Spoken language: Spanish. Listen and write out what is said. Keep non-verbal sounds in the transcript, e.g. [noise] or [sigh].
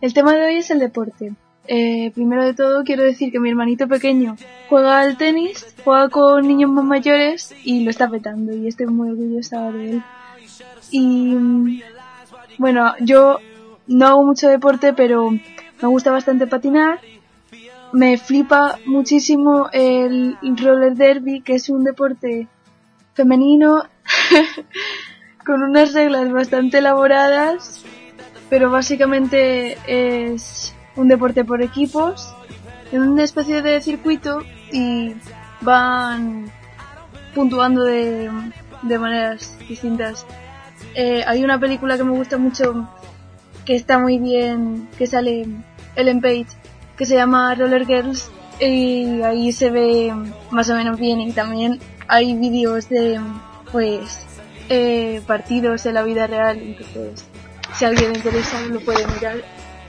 El tema de hoy es el deporte. Eh, primero de todo quiero decir que mi hermanito pequeño juega al tenis, juega con niños más mayores y lo está petando y estoy muy orgullosa de él. Y mm, bueno, yo no hago mucho deporte, pero me gusta bastante patinar. Me flipa muchísimo el roller derby, que es un deporte femenino [laughs] con unas reglas bastante elaboradas, pero básicamente es un deporte por equipos en una especie de circuito y van puntuando de, de maneras distintas. Eh, hay una película que me gusta mucho que está muy bien, que sale Ellen Page, que se llama Roller Girls y ahí se ve más o menos bien y también hay vídeos de pues eh, partidos en la vida real entonces si alguien le interesa lo puede mirar